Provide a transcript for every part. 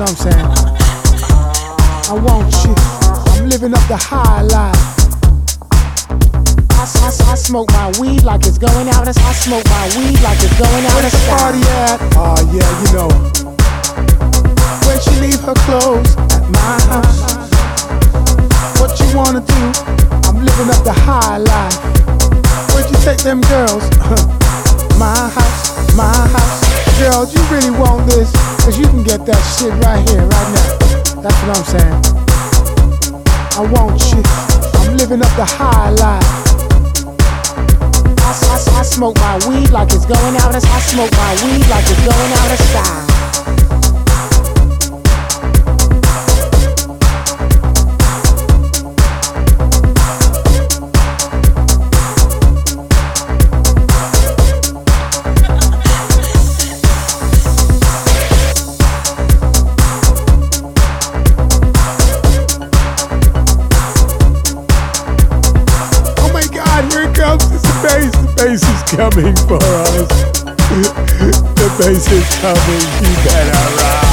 That's what I'm saying. I want you. I'm living up the high life. I, I, I smoke my weed like it's going out. I smoke my weed like it's going out. Where's the party at? Oh yeah, you know. Where she leave her clothes at my house. What you wanna do? I'm living up the high life. Where'd you take them girls? my house, my house. Girl, you really want this? Cause you can get that shit right here, right now. That's what I'm saying. I want you. I'm living up the high life. I, I, I smoke my weed like it's going out I smoke my weed like it's going out of style. Coming for us. the bass is coming. You better run.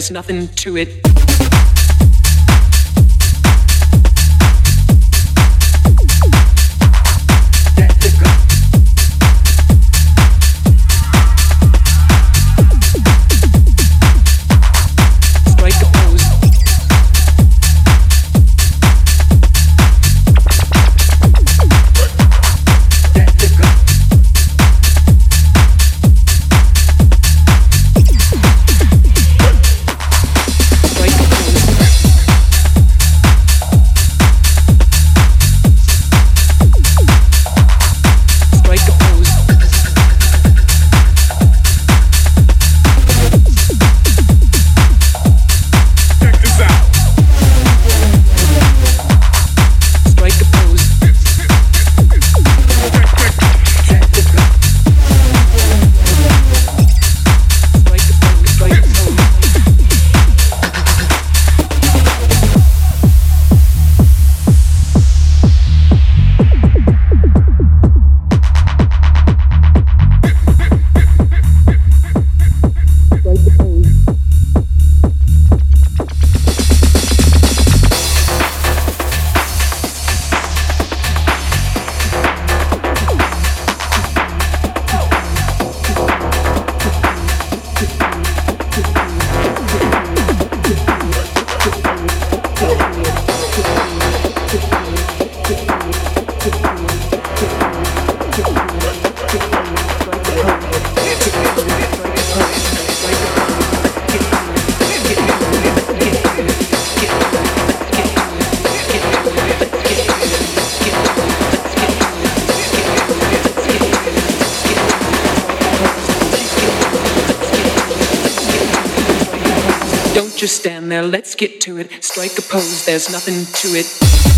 There's nothing to it. Let's get to it. Strike a pose, there's nothing to it.